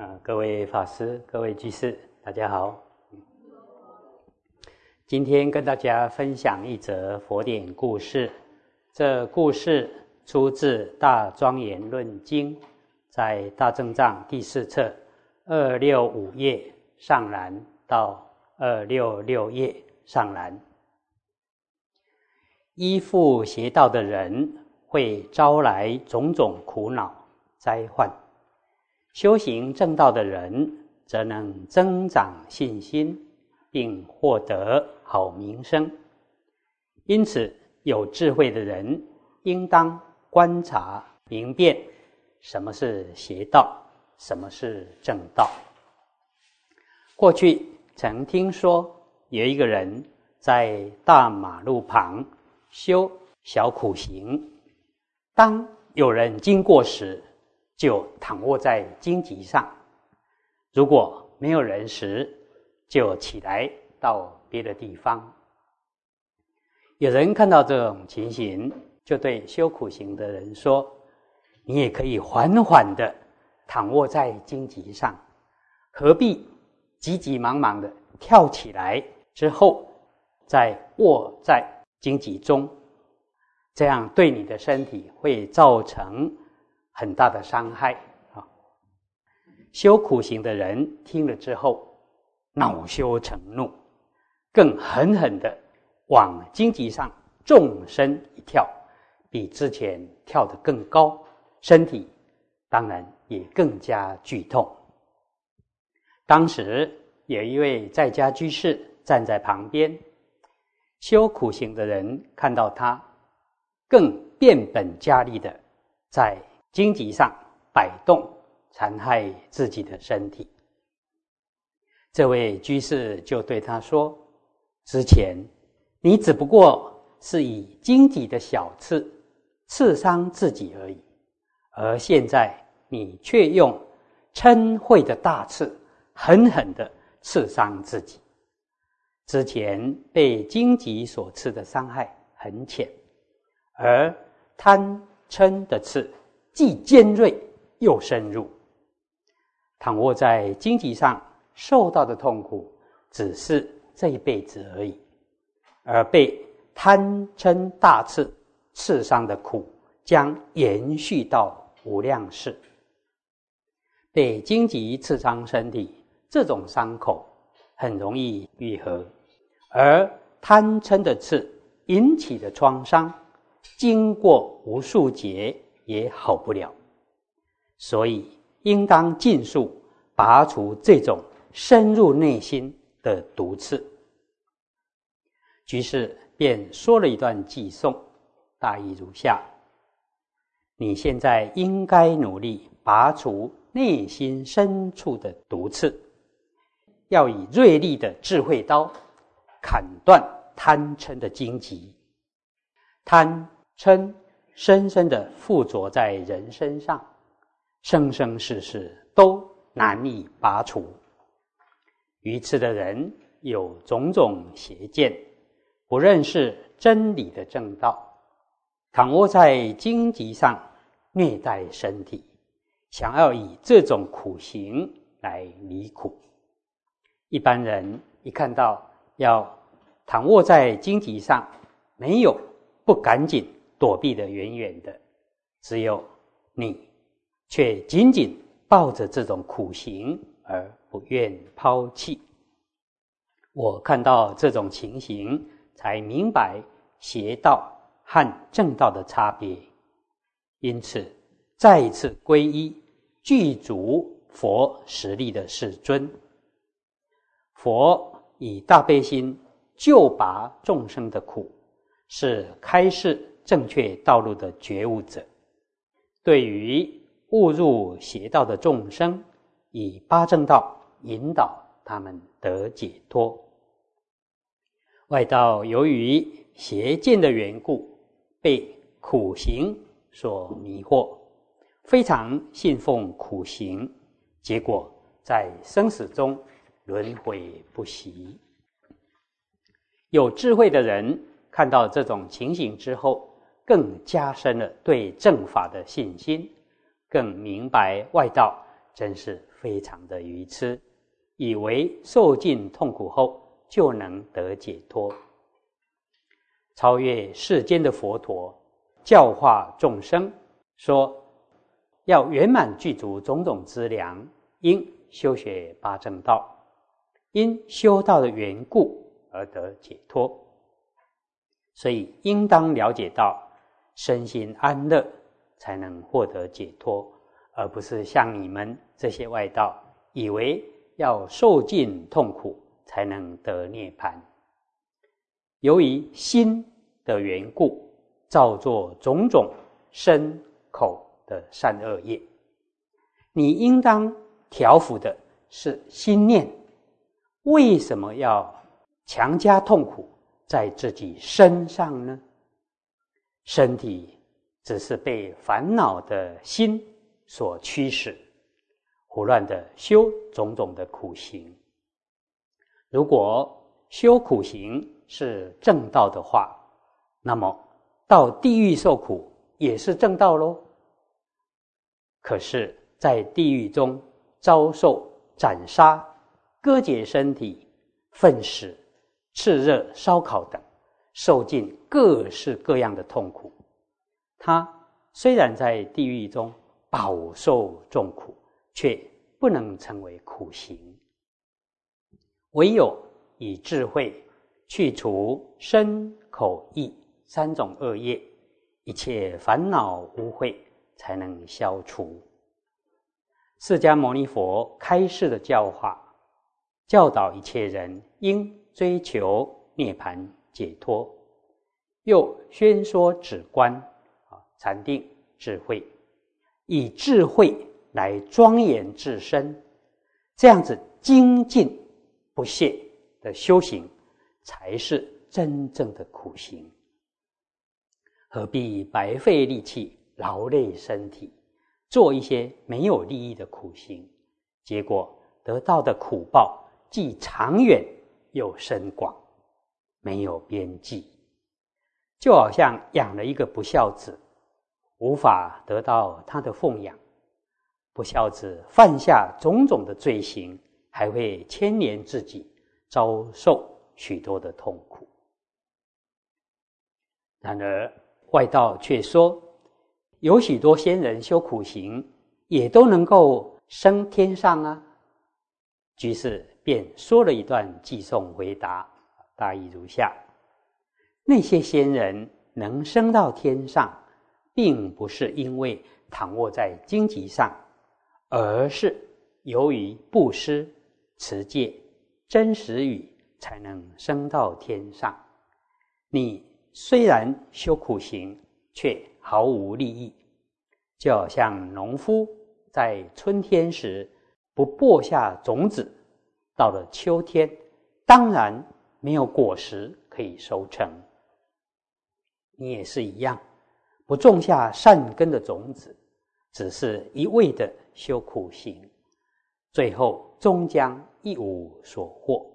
啊，各位法师、各位居士，大家好。今天跟大家分享一则佛典故事。这故事出自《大庄严论经》，在大正藏第四册二六五页上栏到二六六页上栏。依附邪道的人，会招来种种苦恼灾患。修行正道的人，则能增长信心，并获得好名声。因此，有智慧的人应当观察明辨什么是邪道，什么是正道。过去曾听说有一个人在大马路旁修小苦行，当有人经过时，就躺卧在荆棘上，如果没有人时，就起来到别的地方。有人看到这种情形，就对修苦行的人说：“你也可以缓缓的躺卧在荆棘上，何必急急忙忙的跳起来之后再卧在荆棘中？这样对你的身体会造成。”很大的伤害啊！修苦行的人听了之后，恼羞成怒，更狠狠的往荆棘上纵身一跳，比之前跳得更高，身体当然也更加剧痛。当时有一位在家居士站在旁边，修苦行的人看到他，更变本加厉的在。荆棘上摆动，残害自己的身体。这位居士就对他说：“之前你只不过是以荆棘的小刺刺伤自己而已，而现在你却用嗔恚的大刺狠狠的刺伤自己。之前被荆棘所刺的伤害很浅，而贪嗔的刺。”既尖锐又深入，躺卧在荆棘上受到的痛苦，只是这一辈子而已；而被贪嗔大刺刺伤的苦，将延续到无量世。被荆棘刺伤身体，这种伤口很容易愈合；而贪嗔的刺引起的创伤，经过无数劫。也好不了，所以应当尽速拔除这种深入内心的毒刺。居士便说了一段偈颂，大意如下：你现在应该努力拔除内心深处的毒刺，要以锐利的智慧刀砍断贪嗔的荆棘，贪嗔。深深的附着在人身上，生生世世都难以拔除。愚痴的人有种种邪见，不认识真理的正道，躺卧在荆棘上虐待身体，想要以这种苦行来离苦。一般人一看到要躺卧在荆棘上，没有不赶紧。躲避的远远的，只有你，却紧紧抱着这种苦行而不愿抛弃。我看到这种情形，才明白邪道和正道的差别，因此再一次皈依具足佛实力的世尊。佛以大悲心救拔众生的苦，是开示。正确道路的觉悟者，对于误入邪道的众生，以八正道引导他们得解脱。外道由于邪见的缘故，被苦行所迷惑，非常信奉苦行，结果在生死中轮回不息。有智慧的人看到这种情形之后，更加深了对正法的信心，更明白外道真是非常的愚痴，以为受尽痛苦后就能得解脱。超越世间的佛陀教化众生，说要圆满具足种种资粮，应修学八正道，因修道的缘故而得解脱。所以应当了解到身心安乐，才能获得解脱，而不是像你们这些外道以为要受尽痛苦才能得涅槃。由于心。的缘故，造作种种身口的善恶业。你应当调伏的是心念，为什么要强加痛苦在自己身上呢？身体只是被烦恼的心所驱使，胡乱的修种种的苦行。如果修苦行是正道的话，那么，到地狱受苦也是正道喽。可是，在地狱中遭受斩杀、割截身体、粪屎、炽热烧烤等，受尽各式各样的痛苦。他虽然在地狱中饱受重苦，却不能成为苦行。唯有以智慧去除身口意。三种恶业，一切烦恼污秽才能消除。释迦牟尼佛开示的教化，教导一切人应追求涅槃解脱，又宣说止观啊禅定智慧，以智慧来庄严自身，这样子精进不懈的修行，才是真正的苦行。何必白费力气、劳累身体，做一些没有利益的苦行？结果得到的苦报既长远又深广，没有边际。就好像养了一个不孝子，无法得到他的奉养。不孝子犯下种种的罪行，还会牵连自己，遭受许多的痛苦。然而，外道却说，有许多仙人修苦行，也都能够升天上啊。居士便说了一段寄送回答，大意如下：那些仙人能升到天上，并不是因为躺卧在荆棘上，而是由于布施、持戒、真实语，才能升到天上。你。虽然修苦行，却毫无利益，就好像农夫在春天时不播下种子，到了秋天，当然没有果实可以收成。你也是一样，不种下善根的种子，只是一味的修苦行，最后终将一无所获。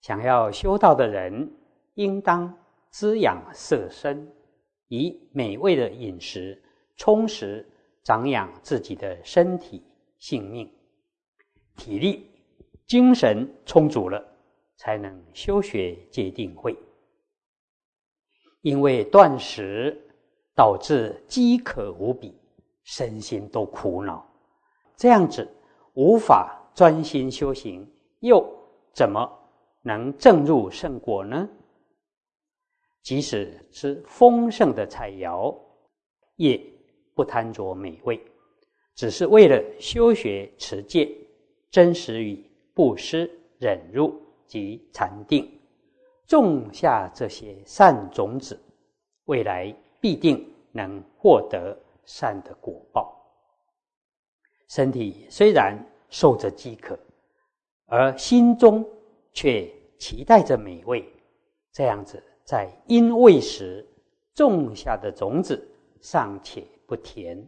想要修道的人，应当。滋养色身，以美味的饮食充实、长养自己的身体、性命、体力、精神充足了，才能修学戒定慧。因为断食导致饥渴无比，身心都苦恼，这样子无法专心修行，又怎么能证入圣果呢？即使吃丰盛的菜肴，也不贪着美味，只是为了修学持戒、真实与、布施、忍辱及禅定，种下这些善种子，未来必定能获得善的果报。身体虽然受着饥渴，而心中却期待着美味，这样子。在因未时种下的种子尚且不甜，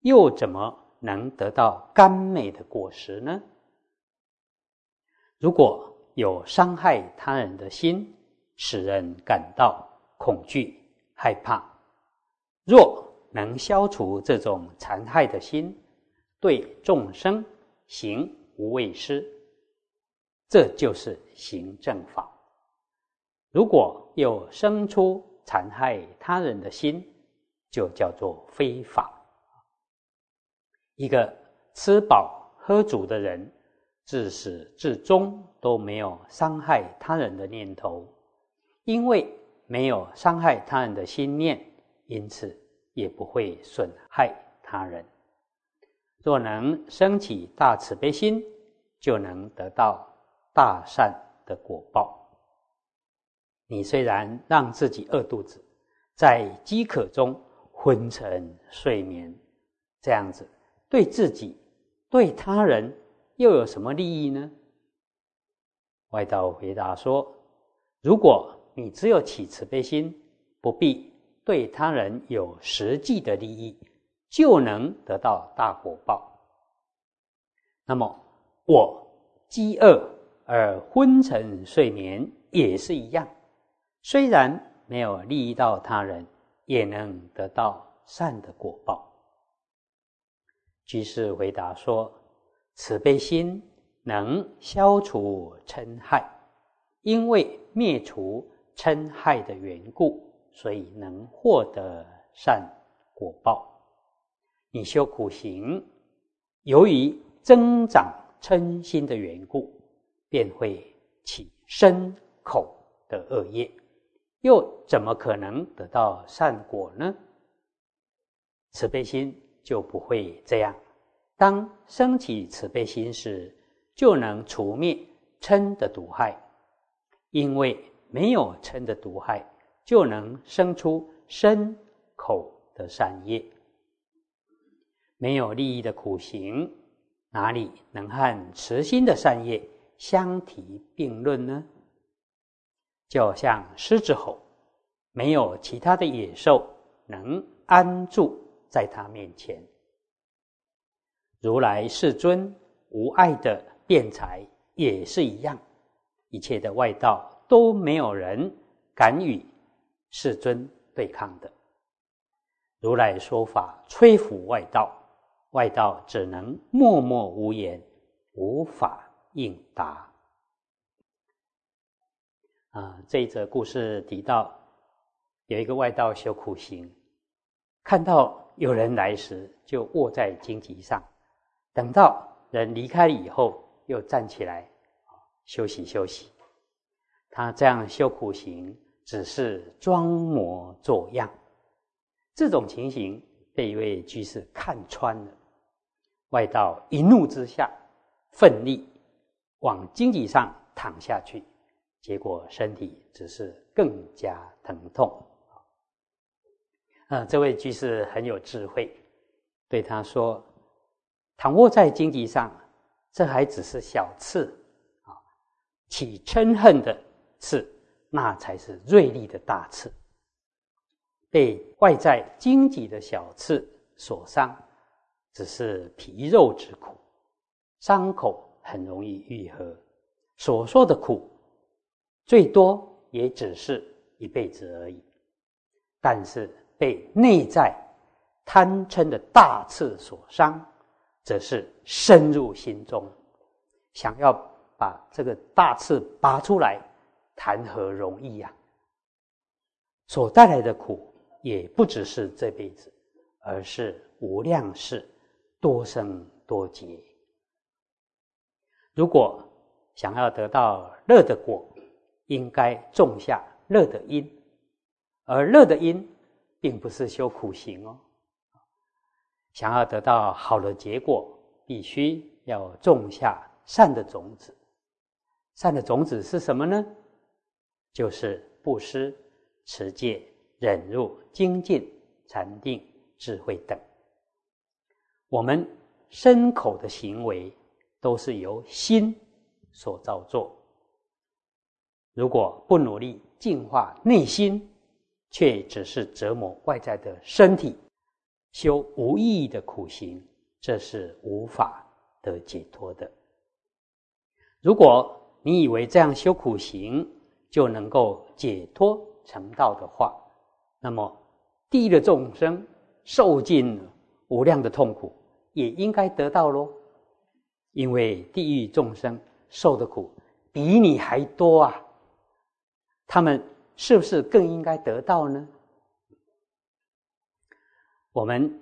又怎么能得到甘美的果实呢？如果有伤害他人的心，使人感到恐惧害怕，若能消除这种残害的心，对众生行无畏施，这就是行正法。如果有生出残害他人的心，就叫做非法。一个吃饱喝足的人，自始至终都没有伤害他人的念头，因为没有伤害他人的心念，因此也不会损害他人。若能升起大慈悲心，就能得到大善的果报。你虽然让自己饿肚子，在饥渴中昏沉睡眠，这样子对自己、对他人又有什么利益呢？外道回答说：“如果你只有起慈悲心，不必对他人有实际的利益，就能得到大果报。那么我饥饿而昏沉睡眠也是一样。”虽然没有利益到他人，也能得到善的果报。居士回答说：“慈悲心能消除嗔害，因为灭除嗔害的缘故，所以能获得善果报。你修苦行，由于增长嗔心的缘故，便会起身口的恶业。”又怎么可能得到善果呢？慈悲心就不会这样。当升起慈悲心时，就能除灭嗔的毒害。因为没有嗔的毒害，就能生出身口的善业。没有利益的苦行，哪里能和慈心的善业相提并论呢？就像狮子吼，没有其他的野兽能安住在他面前。如来世尊无爱的辩才也是一样，一切的外道都没有人敢与世尊对抗的。如来说法摧伏外道，外道只能默默无言，无法应答。啊，这一则故事提到，有一个外道修苦行，看到有人来时，就卧在荆棘上，等到人离开以后，又站起来休息休息。他这样修苦行，只是装模作样。这种情形被一位居士看穿了，外道一怒之下，奋力往荆棘上躺下去。结果身体只是更加疼痛啊！这位居士很有智慧，对他说：“躺卧在荆棘上，这还只是小刺啊，起嗔恨的刺，那才是锐利的大刺。被外在荆棘的小刺所伤，只是皮肉之苦，伤口很容易愈合。所说的苦。”最多也只是一辈子而已，但是被内在贪嗔的大刺所伤，则是深入心中，想要把这个大刺拔出来，谈何容易呀！所带来的苦也不只是这辈子，而是无量世多生多劫。如果想要得到乐的果，应该种下乐的因，而乐的因并不是修苦行哦。想要得到好的结果，必须要种下善的种子。善的种子是什么呢？就是布施、持戒、忍辱、精进、禅定、智慧等。我们身口的行为都是由心所造作。如果不努力净化内心，却只是折磨外在的身体，修无意义的苦行，这是无法得解脱的。如果你以为这样修苦行就能够解脱成道的话，那么地狱的众生受尽无量的痛苦，也应该得到喽。因为地狱众生受的苦比你还多啊，他们是不是更应该得到呢？我们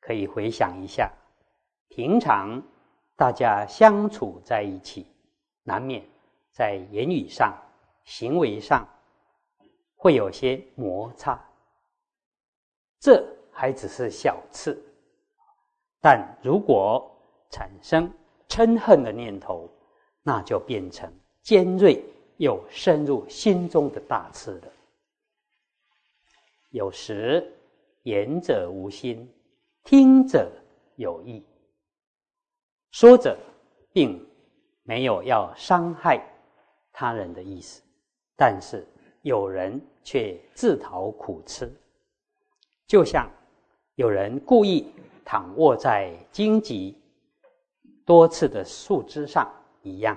可以回想一下，平常大家相处在一起，难免在言语上、行为上会有些摩擦。这还只是小刺，但如果产生嗔恨的念头，那就变成尖锐又深入心中的大刺了。有时。言者无心，听者有意。说者并没有要伤害他人的意思，但是有人却自讨苦吃。就像有人故意躺卧在荆棘多刺的树枝上一样，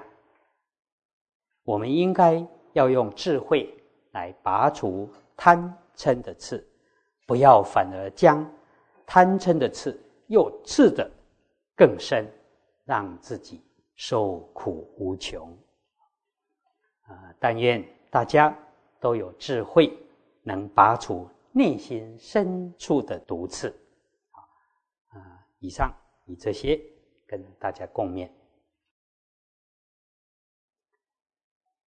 我们应该要用智慧来拔除贪嗔的刺。不要反而将贪嗔的刺又刺得更深，让自己受苦无穷。啊！但愿大家都有智慧，能拔除内心深处的毒刺。啊！以上以这些跟大家共勉。